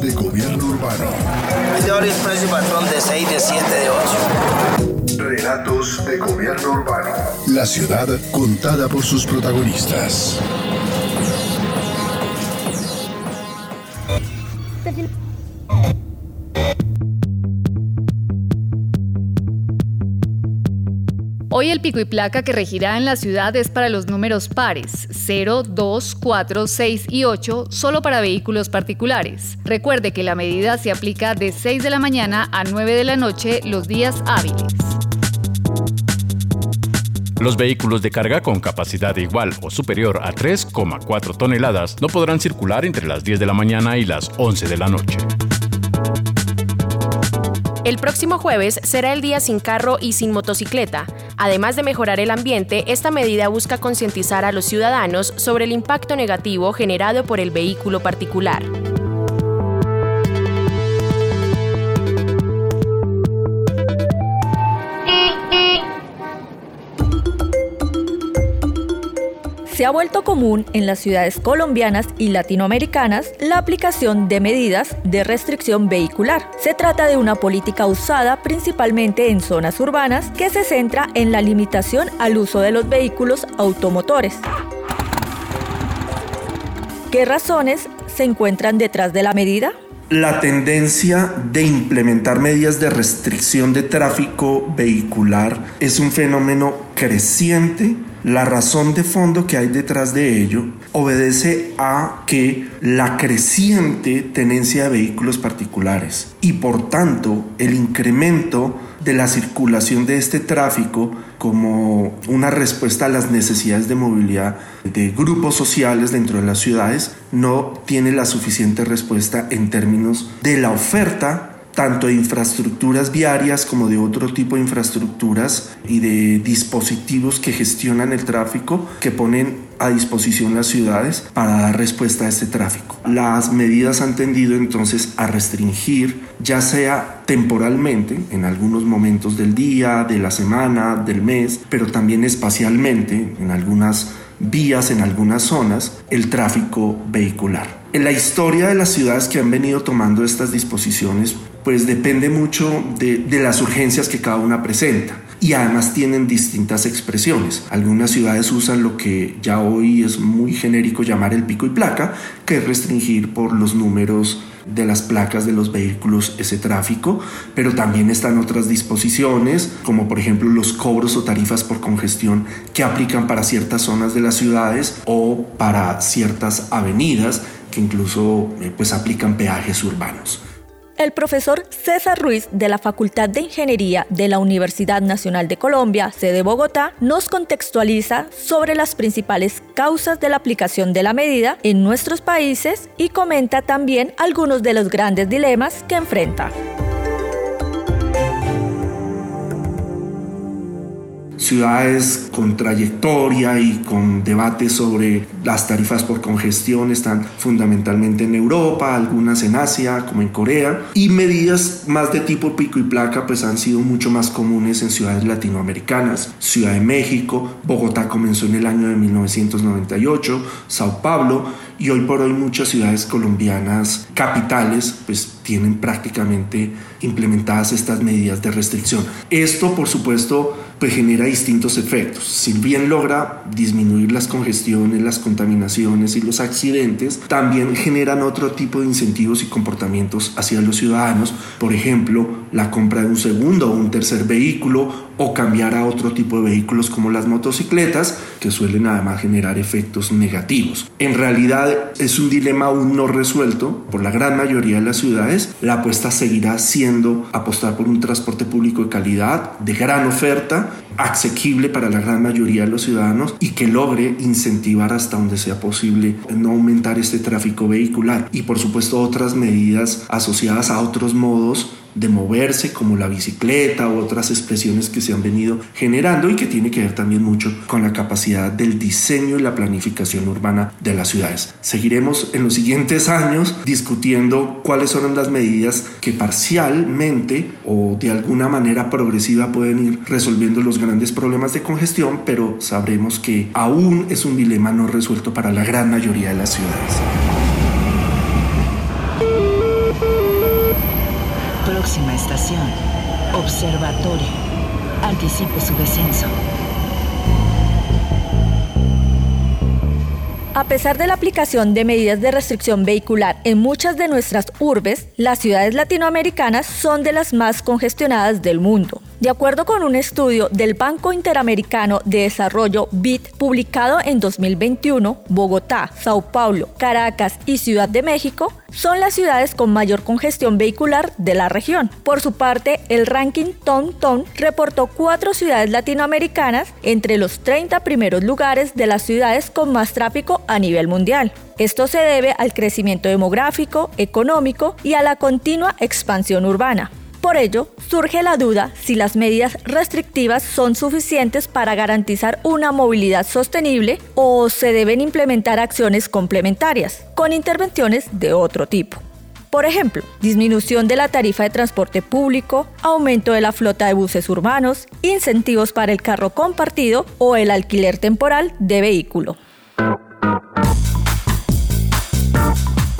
De gobierno urbano. Es de horario expreso y patrón de 6, de 7, de 8. Relatos de gobierno urbano. La ciudad contada por sus protagonistas. El pico y placa que regirá en la ciudad es para los números pares 0, 2, 4, 6 y 8, solo para vehículos particulares. Recuerde que la medida se aplica de 6 de la mañana a 9 de la noche los días hábiles. Los vehículos de carga con capacidad igual o superior a 3,4 toneladas no podrán circular entre las 10 de la mañana y las 11 de la noche. El próximo jueves será el día sin carro y sin motocicleta. Además de mejorar el ambiente, esta medida busca concientizar a los ciudadanos sobre el impacto negativo generado por el vehículo particular. Se ha vuelto común en las ciudades colombianas y latinoamericanas la aplicación de medidas de restricción vehicular. Se trata de una política usada principalmente en zonas urbanas que se centra en la limitación al uso de los vehículos automotores. ¿Qué razones se encuentran detrás de la medida? La tendencia de implementar medidas de restricción de tráfico vehicular es un fenómeno creciente. La razón de fondo que hay detrás de ello obedece a que la creciente tenencia de vehículos particulares y por tanto el incremento de la circulación de este tráfico como una respuesta a las necesidades de movilidad de grupos sociales dentro de las ciudades no tiene la suficiente respuesta en términos de la oferta tanto de infraestructuras viarias como de otro tipo de infraestructuras y de dispositivos que gestionan el tráfico que ponen a disposición las ciudades para dar respuesta a este tráfico. Las medidas han tendido entonces a restringir, ya sea temporalmente, en algunos momentos del día, de la semana, del mes, pero también espacialmente, en algunas vías, en algunas zonas, el tráfico vehicular. En la historia de las ciudades que han venido tomando estas disposiciones, pues depende mucho de, de las urgencias que cada una presenta y además tienen distintas expresiones. Algunas ciudades usan lo que ya hoy es muy genérico llamar el pico y placa, que es restringir por los números de las placas de los vehículos ese tráfico, pero también están otras disposiciones, como por ejemplo los cobros o tarifas por congestión que aplican para ciertas zonas de las ciudades o para ciertas avenidas que incluso eh, pues aplican peajes urbanos. El profesor César Ruiz de la Facultad de Ingeniería de la Universidad Nacional de Colombia, sede Bogotá, nos contextualiza sobre las principales causas de la aplicación de la medida en nuestros países y comenta también algunos de los grandes dilemas que enfrenta. Ciudades con trayectoria y con debates sobre las tarifas por congestión están fundamentalmente en Europa, algunas en Asia, como en Corea, y medidas más de tipo pico y placa pues han sido mucho más comunes en ciudades latinoamericanas, Ciudad de México, Bogotá comenzó en el año de 1998, Sao Paulo y hoy por hoy muchas ciudades colombianas capitales pues tienen prácticamente implementadas estas medidas de restricción. Esto por supuesto pues genera distintos efectos. Si bien logra disminuir las congestiones, las contaminaciones y los accidentes, también generan otro tipo de incentivos y comportamientos hacia los ciudadanos, por ejemplo, la compra de un segundo o un tercer vehículo o cambiar a otro tipo de vehículos como las motocicletas, que suelen además generar efectos negativos. En realidad es un dilema aún no resuelto por la gran mayoría de las ciudades la apuesta seguirá siendo apostar por un transporte público de calidad, de gran oferta, asequible para la gran mayoría de los ciudadanos y que logre incentivar hasta donde sea posible no aumentar este tráfico vehicular y por supuesto otras medidas asociadas a otros modos de moverse como la bicicleta u otras expresiones que se han venido generando y que tiene que ver también mucho con la capacidad del diseño y la planificación urbana de las ciudades. Seguiremos en los siguientes años discutiendo cuáles son las medidas que parcialmente o de alguna manera progresiva pueden ir resolviendo los grandes problemas de congestión, pero sabremos que aún es un dilema no resuelto para la gran mayoría de las ciudades. Próxima estación. Observatorio. Anticipe su descenso. A pesar de la aplicación de medidas de restricción vehicular en muchas de nuestras urbes, las ciudades latinoamericanas son de las más congestionadas del mundo. De acuerdo con un estudio del Banco Interamericano de Desarrollo BID publicado en 2021, Bogotá, Sao Paulo, Caracas y Ciudad de México son las ciudades con mayor congestión vehicular de la región. Por su parte, el ranking Tom Tom reportó cuatro ciudades latinoamericanas entre los 30 primeros lugares de las ciudades con más tráfico a nivel mundial. Esto se debe al crecimiento demográfico, económico y a la continua expansión urbana. Por ello, surge la duda si las medidas restrictivas son suficientes para garantizar una movilidad sostenible o se deben implementar acciones complementarias, con intervenciones de otro tipo. Por ejemplo, disminución de la tarifa de transporte público, aumento de la flota de buses urbanos, incentivos para el carro compartido o el alquiler temporal de vehículo.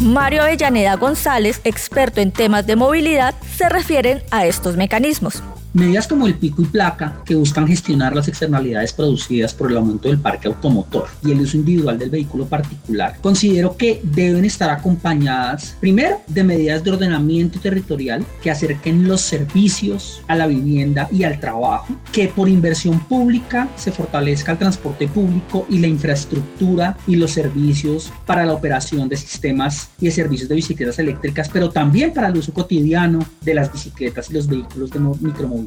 Mario Avellaneda González, experto en temas de movilidad, se refieren a estos mecanismos. Medidas como el pico y placa, que buscan gestionar las externalidades producidas por el aumento del parque automotor y el uso individual del vehículo particular, considero que deben estar acompañadas, primero, de medidas de ordenamiento territorial que acerquen los servicios a la vivienda y al trabajo, que por inversión pública se fortalezca el transporte público y la infraestructura y los servicios para la operación de sistemas y de servicios de bicicletas eléctricas, pero también para el uso cotidiano de las bicicletas y los vehículos de micromovilidad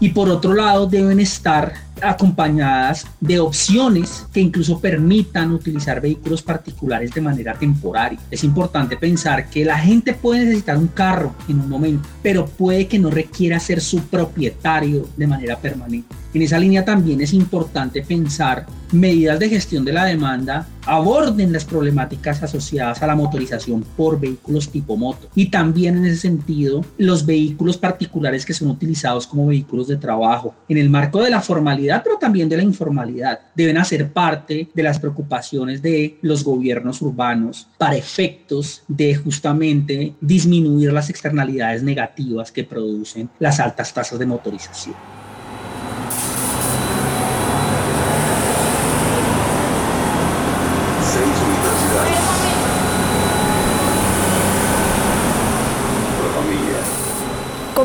y por otro lado, deben estar acompañadas de opciones que incluso permitan utilizar vehículos particulares de manera temporaria. Es importante pensar que la gente puede necesitar un carro en un momento, pero puede que no requiera ser su propietario de manera permanente. En esa línea también es importante pensar medidas de gestión de la demanda aborden las problemáticas asociadas a la motorización por vehículos tipo moto y también en ese sentido los vehículos particulares que son utilizados como vehículos de trabajo en el marco de la formalidad pero también de la informalidad deben hacer parte de las preocupaciones de los gobiernos urbanos para efectos de justamente disminuir las externalidades negativas que producen las altas tasas de motorización.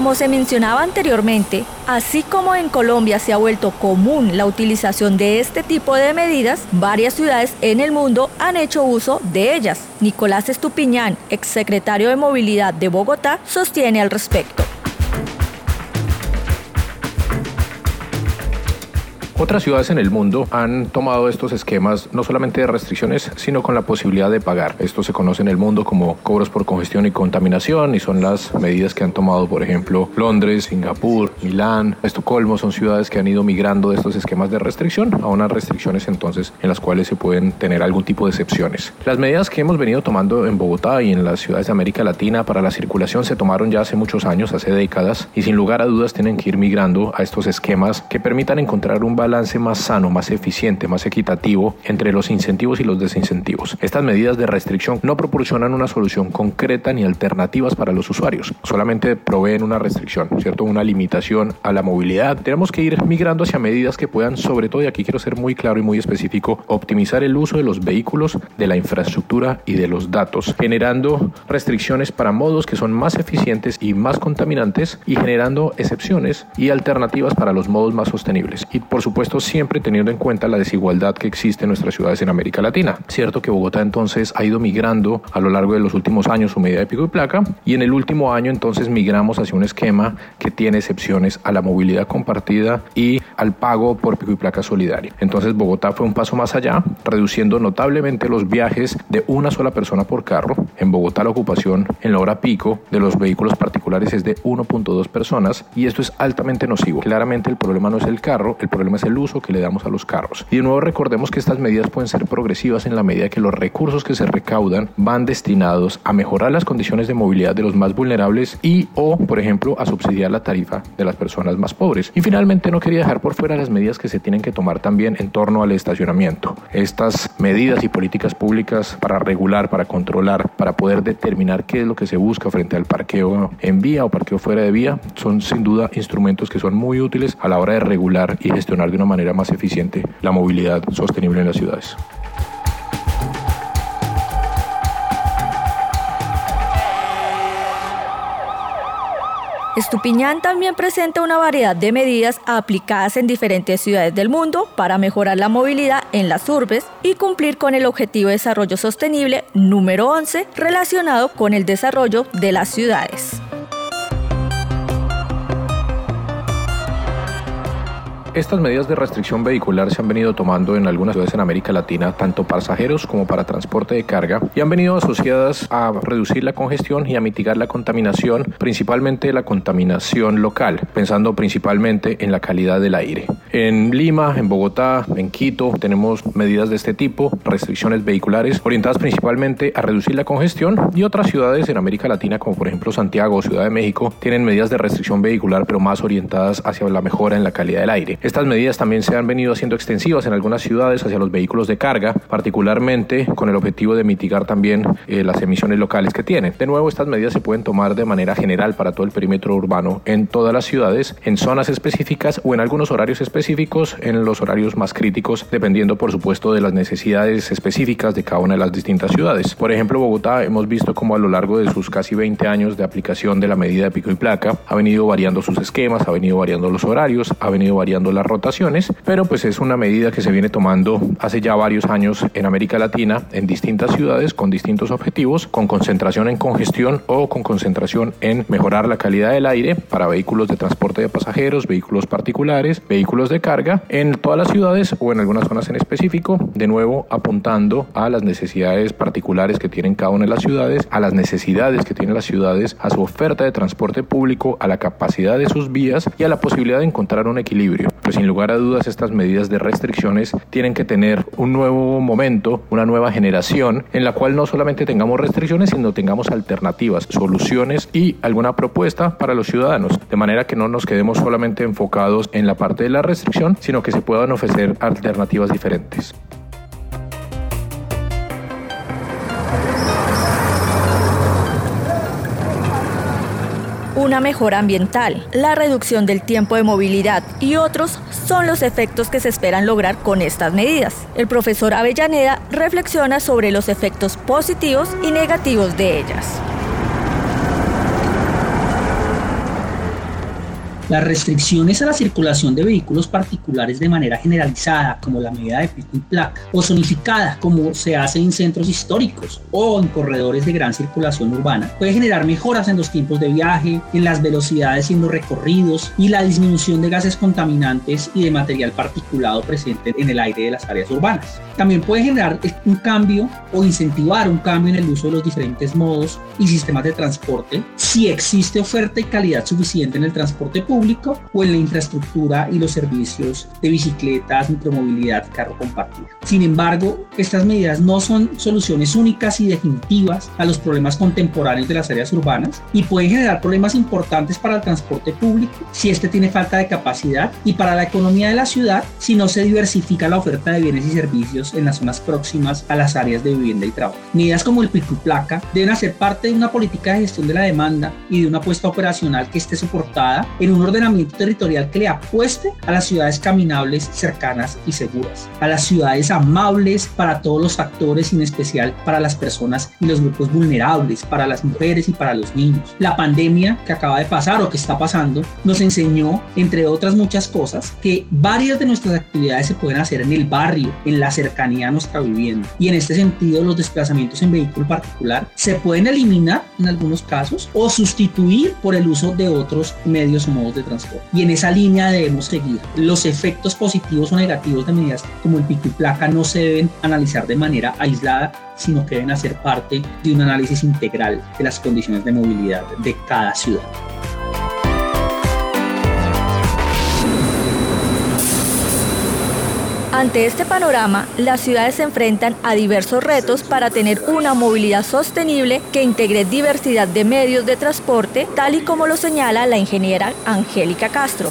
Como se mencionaba anteriormente, así como en Colombia se ha vuelto común la utilización de este tipo de medidas, varias ciudades en el mundo han hecho uso de ellas. Nicolás Estupiñán, exsecretario de Movilidad de Bogotá, sostiene al respecto. Otras ciudades en el mundo han tomado estos esquemas no solamente de restricciones, sino con la posibilidad de pagar. Esto se conoce en el mundo como cobros por congestión y contaminación y son las medidas que han tomado, por ejemplo, Londres, Singapur, Milán, Estocolmo. Son ciudades que han ido migrando de estos esquemas de restricción a unas restricciones entonces en las cuales se pueden tener algún tipo de excepciones. Las medidas que hemos venido tomando en Bogotá y en las ciudades de América Latina para la circulación se tomaron ya hace muchos años, hace décadas, y sin lugar a dudas tienen que ir migrando a estos esquemas que permitan encontrar un balance balance más sano, más eficiente, más equitativo entre los incentivos y los desincentivos. Estas medidas de restricción no proporcionan una solución concreta ni alternativas para los usuarios, solamente proveen una restricción, ¿cierto? Una limitación a la movilidad. Tenemos que ir migrando hacia medidas que puedan, sobre todo, y aquí quiero ser muy claro y muy específico, optimizar el uso de los vehículos, de la infraestructura y de los datos, generando restricciones para modos que son más eficientes y más contaminantes y generando excepciones y alternativas para los modos más sostenibles. Y por supuesto, supuesto siempre teniendo en cuenta la desigualdad que existe en nuestras ciudades en América Latina. Cierto que Bogotá entonces ha ido migrando a lo largo de los últimos años su medida de pico y placa y en el último año entonces migramos hacia un esquema que tiene excepciones a la movilidad compartida y al pago por pico y placa solidario. Entonces Bogotá fue un paso más allá, reduciendo notablemente los viajes de una sola persona por carro. En Bogotá la ocupación en la hora pico de los vehículos particulares es de 1.2 personas y esto es altamente nocivo. Claramente el problema no es el carro, el problema es el uso que le damos a los carros. Y de nuevo recordemos que estas medidas pueden ser progresivas en la medida que los recursos que se recaudan van destinados a mejorar las condiciones de movilidad de los más vulnerables y o, por ejemplo, a subsidiar la tarifa de las personas más pobres. Y finalmente no quería dejar por fuera las medidas que se tienen que tomar también en torno al estacionamiento. Estas medidas y políticas públicas para regular, para controlar, para poder determinar qué es lo que se busca frente al parqueo en vía o parqueo fuera de vía, son sin duda instrumentos que son muy útiles a la hora de regular y gestionar de una manera más eficiente la movilidad sostenible en las ciudades. Estupiñán también presenta una variedad de medidas aplicadas en diferentes ciudades del mundo para mejorar la movilidad en las urbes y cumplir con el Objetivo de Desarrollo Sostenible número 11 relacionado con el desarrollo de las ciudades. Estas medidas de restricción vehicular se han venido tomando en algunas ciudades en América Latina, tanto pasajeros como para transporte de carga, y han venido asociadas a reducir la congestión y a mitigar la contaminación, principalmente la contaminación local, pensando principalmente en la calidad del aire. En Lima, en Bogotá, en Quito, tenemos medidas de este tipo, restricciones vehiculares orientadas principalmente a reducir la congestión, y otras ciudades en América Latina, como por ejemplo Santiago o Ciudad de México, tienen medidas de restricción vehicular, pero más orientadas hacia la mejora en la calidad del aire. Estas medidas también se han venido haciendo extensivas en algunas ciudades hacia los vehículos de carga, particularmente con el objetivo de mitigar también eh, las emisiones locales que tienen. De nuevo, estas medidas se pueden tomar de manera general para todo el perímetro urbano en todas las ciudades, en zonas específicas o en algunos horarios específicos, en los horarios más críticos, dependiendo por supuesto de las necesidades específicas de cada una de las distintas ciudades. Por ejemplo, Bogotá hemos visto cómo a lo largo de sus casi 20 años de aplicación de la medida de pico y placa ha venido variando sus esquemas, ha venido variando los horarios, ha venido variando las rotaciones, pero pues es una medida que se viene tomando hace ya varios años en América Latina, en distintas ciudades, con distintos objetivos, con concentración en congestión o con concentración en mejorar la calidad del aire para vehículos de transporte de pasajeros, vehículos particulares, vehículos de carga, en todas las ciudades o en algunas zonas en específico, de nuevo apuntando a las necesidades particulares que tienen cada una de las ciudades, a las necesidades que tienen las ciudades, a su oferta de transporte público, a la capacidad de sus vías y a la posibilidad de encontrar un equilibrio. Pues sin lugar a dudas estas medidas de restricciones tienen que tener un nuevo momento, una nueva generación en la cual no solamente tengamos restricciones, sino tengamos alternativas, soluciones y alguna propuesta para los ciudadanos, de manera que no nos quedemos solamente enfocados en la parte de la restricción, sino que se puedan ofrecer alternativas diferentes. Una mejora ambiental, la reducción del tiempo de movilidad y otros son los efectos que se esperan lograr con estas medidas. El profesor Avellaneda reflexiona sobre los efectos positivos y negativos de ellas. Las restricciones a la circulación de vehículos particulares de manera generalizada, como la medida de pico y placa, o zonificada, como se hace en centros históricos o en corredores de gran circulación urbana, puede generar mejoras en los tiempos de viaje, en las velocidades en los recorridos y la disminución de gases contaminantes y de material particulado presente en el aire de las áreas urbanas. También puede generar un cambio o incentivar un cambio en el uso de los diferentes modos y sistemas de transporte si existe oferta y calidad suficiente en el transporte público o en la infraestructura y los servicios de bicicletas, micromovilidad, carro compartido. Sin embargo, estas medidas no son soluciones únicas y definitivas a los problemas contemporáneos de las áreas urbanas y pueden generar problemas importantes para el transporte público si este tiene falta de capacidad y para la economía de la ciudad si no se diversifica la oferta de bienes y servicios en las zonas próximas a las áreas de vivienda y trabajo. Medidas como el pico deben hacer parte de una política de gestión de la demanda y de una apuesta operacional que esté soportada en unos ordenamiento territorial que le apueste a las ciudades caminables, cercanas y seguras, a las ciudades amables para todos los actores, en especial para las personas y los grupos vulnerables, para las mujeres y para los niños. La pandemia que acaba de pasar o que está pasando nos enseñó, entre otras muchas cosas, que varias de nuestras actividades se pueden hacer en el barrio, en la cercanía a nuestra vivienda. Y en este sentido, los desplazamientos en vehículo particular se pueden eliminar en algunos casos o sustituir por el uso de otros medios o modos de transporte. Y en esa línea debemos seguir. Los efectos positivos o negativos de medidas como el pico y placa no se deben analizar de manera aislada, sino que deben hacer parte de un análisis integral de las condiciones de movilidad de cada ciudad. Ante este panorama, las ciudades se enfrentan a diversos retos para tener una movilidad sostenible que integre diversidad de medios de transporte, tal y como lo señala la ingeniera Angélica Castro.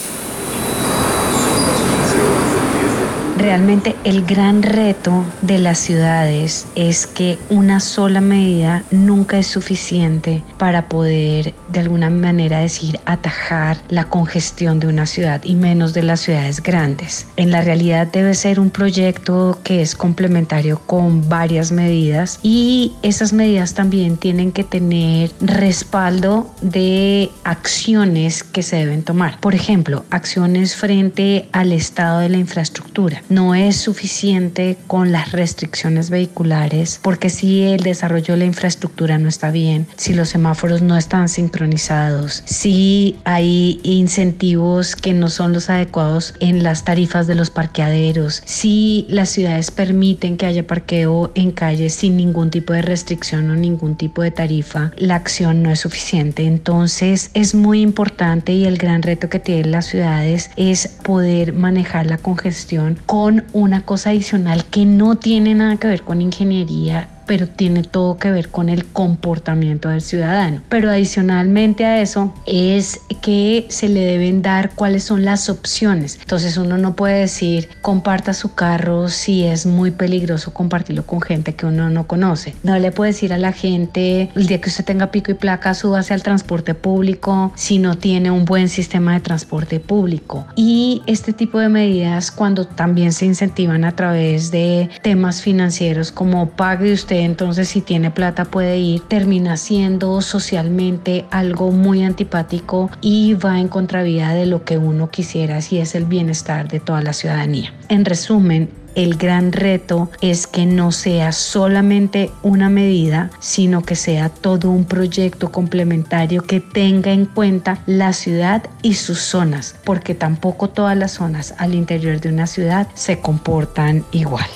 Realmente el gran reto de las ciudades es que una sola medida nunca es suficiente para poder de alguna manera decir atajar la congestión de una ciudad y menos de las ciudades grandes. En la realidad debe ser un proyecto que es complementario con varias medidas y esas medidas también tienen que tener respaldo de acciones que se deben tomar. Por ejemplo, acciones frente al estado de la infraestructura no es suficiente con las restricciones vehiculares, porque si el desarrollo de la infraestructura no está bien, si los semáforos no están sincronizados, si hay incentivos que no son los adecuados en las tarifas de los parqueaderos, si las ciudades permiten que haya parqueo en calles sin ningún tipo de restricción o ningún tipo de tarifa, la acción no es suficiente. Entonces es muy importante y el gran reto que tienen las ciudades es poder manejar la congestión con una cosa adicional que no tiene nada que ver con ingeniería pero tiene todo que ver con el comportamiento del ciudadano. Pero adicionalmente a eso es que se le deben dar cuáles son las opciones. Entonces uno no puede decir comparta su carro si es muy peligroso compartirlo con gente que uno no conoce. No le puede decir a la gente el día que usted tenga pico y placa súbase al transporte público si no tiene un buen sistema de transporte público. Y este tipo de medidas cuando también se incentivan a través de temas financieros como pague usted entonces si tiene plata puede ir, termina siendo socialmente algo muy antipático y va en contravía de lo que uno quisiera si es el bienestar de toda la ciudadanía. En resumen, el gran reto es que no sea solamente una medida, sino que sea todo un proyecto complementario que tenga en cuenta la ciudad y sus zonas, porque tampoco todas las zonas al interior de una ciudad se comportan igual.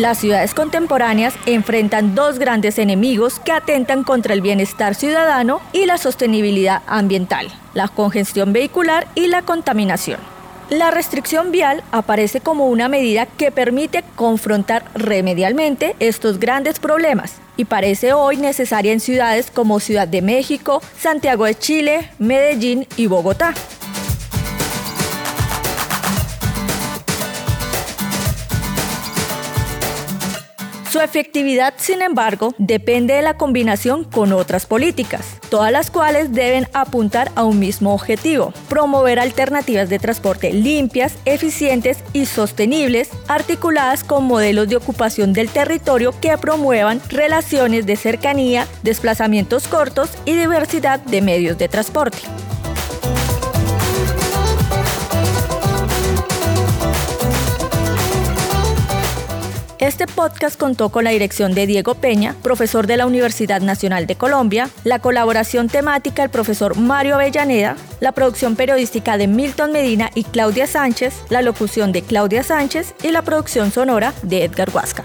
Las ciudades contemporáneas enfrentan dos grandes enemigos que atentan contra el bienestar ciudadano y la sostenibilidad ambiental, la congestión vehicular y la contaminación. La restricción vial aparece como una medida que permite confrontar remedialmente estos grandes problemas y parece hoy necesaria en ciudades como Ciudad de México, Santiago de Chile, Medellín y Bogotá. Su efectividad, sin embargo, depende de la combinación con otras políticas, todas las cuales deben apuntar a un mismo objetivo, promover alternativas de transporte limpias, eficientes y sostenibles, articuladas con modelos de ocupación del territorio que promuevan relaciones de cercanía, desplazamientos cortos y diversidad de medios de transporte. Este podcast contó con la dirección de Diego Peña, profesor de la Universidad Nacional de Colombia, la colaboración temática del profesor Mario Avellaneda, la producción periodística de Milton Medina y Claudia Sánchez, la locución de Claudia Sánchez y la producción sonora de Edgar Huasca.